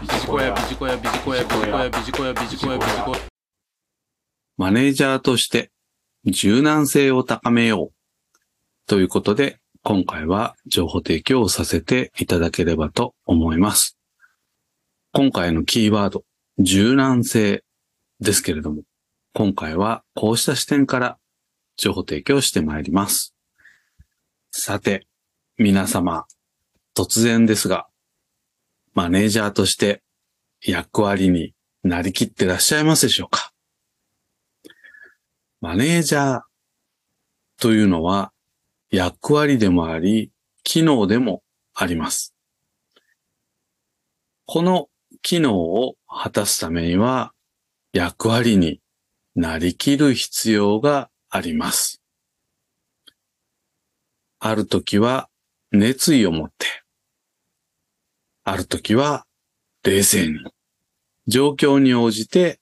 ビジコヤ、ビジコヤ、ビジコヤ、ビジコヤ、ビジコヤ、ビジコヤ、ビジコヤ。マネージャーとして柔軟性を高めようということで、今回は情報提供をさせていただければと思います。今回のキーワード、柔軟性ですけれども、今回はこうした視点から情報提供してまいります。さて、皆様、突然ですが、マネージャーとして役割になりきってらっしゃいますでしょうか？マネージャーというのは役割でもあり、機能でもあります。この機能を果たすためには役割になりきる必要があります。ある時は熱意を持って、ある時は冷静に、状況に応じて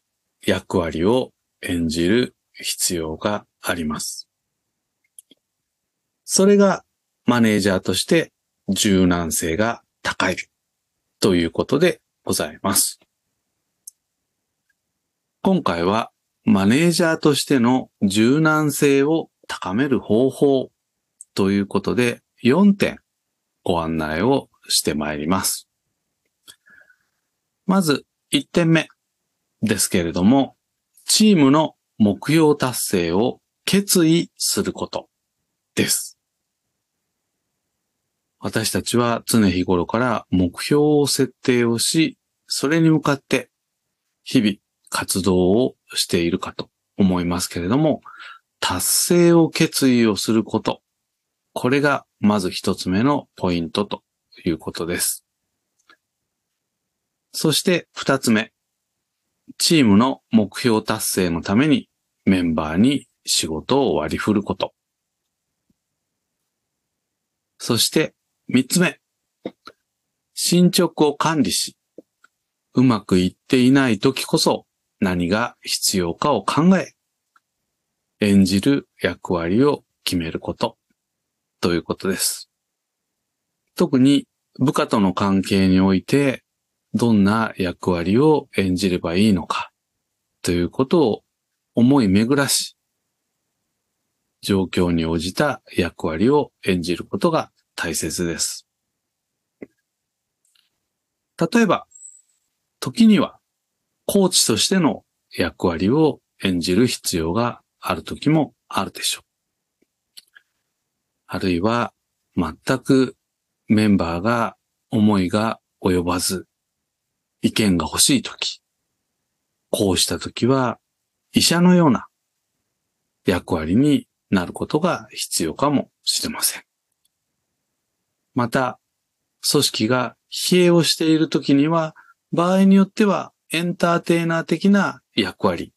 役割を演じる必要があります。それがマネージャーとして柔軟性が高いということでございます。今回はマネージャーとしての柔軟性を高める方法ということで4点ご案内をしてまいります。まず1点目ですけれども、チームの目標達成を決意することです。私たちは常日頃から目標を設定をし、それに向かって日々活動をしているかと思いますけれども、達成を決意をすること。これがまず一つ目のポイントということです。そして二つ目。チームの目標達成のためにメンバーに仕事を割り振ること。そして三つ目。進捗を管理し、うまくいっていない時こそ何が必要かを考え、演じる役割を決めることということです。特に部下との関係においてどんな役割を演じればいいのかということを思い巡らし、状況に応じた役割を演じることが大切です。例えば、時にはコーチとしての役割を演じる必要がある時もあるでしょう。あるいは全くメンバーが思いが及ばず意見が欲しい時、こうした時は医者のような役割になることが必要かもしれません。また、組織が疲弊をしている時には場合によってはエンターテイナー的な役割、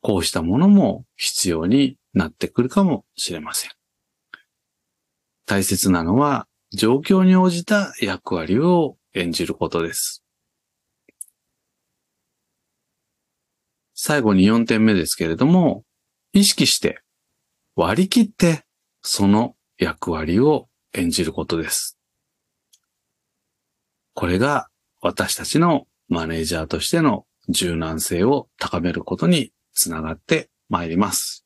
こうしたものも必要になってくるかもしれません。大切なのは状況に応じた役割を演じることです。最後に4点目ですけれども、意識して割り切ってその役割を演じることです。これが私たちのマネージャーとしての柔軟性を高めることにつながってまいります。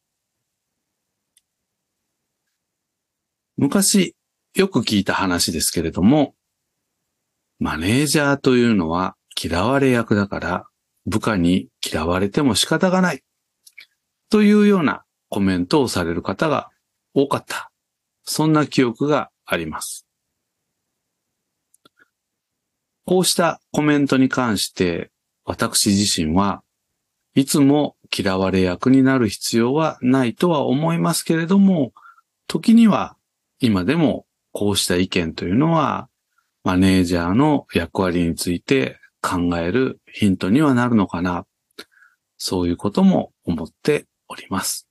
昔よく聞いた話ですけれども、マネージャーというのは嫌われ役だから部下に嫌われても仕方がないというようなコメントをされる方が多かった。そんな記憶があります。こうしたコメントに関して私自身はいつも嫌われ役になる必要はないとは思いますけれども、時には今でもこうした意見というのはマネージャーの役割について考えるヒントにはなるのかな。そういうことも思っております。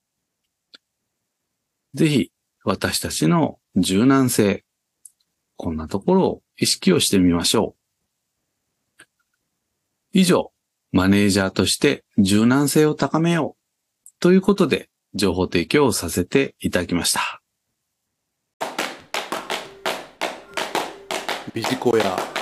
ぜひ私たちの柔軟性、こんなところを意識をしてみましょう。以上、マネージャーとして柔軟性を高めようということで情報提供をさせていただきました。ビジコヤ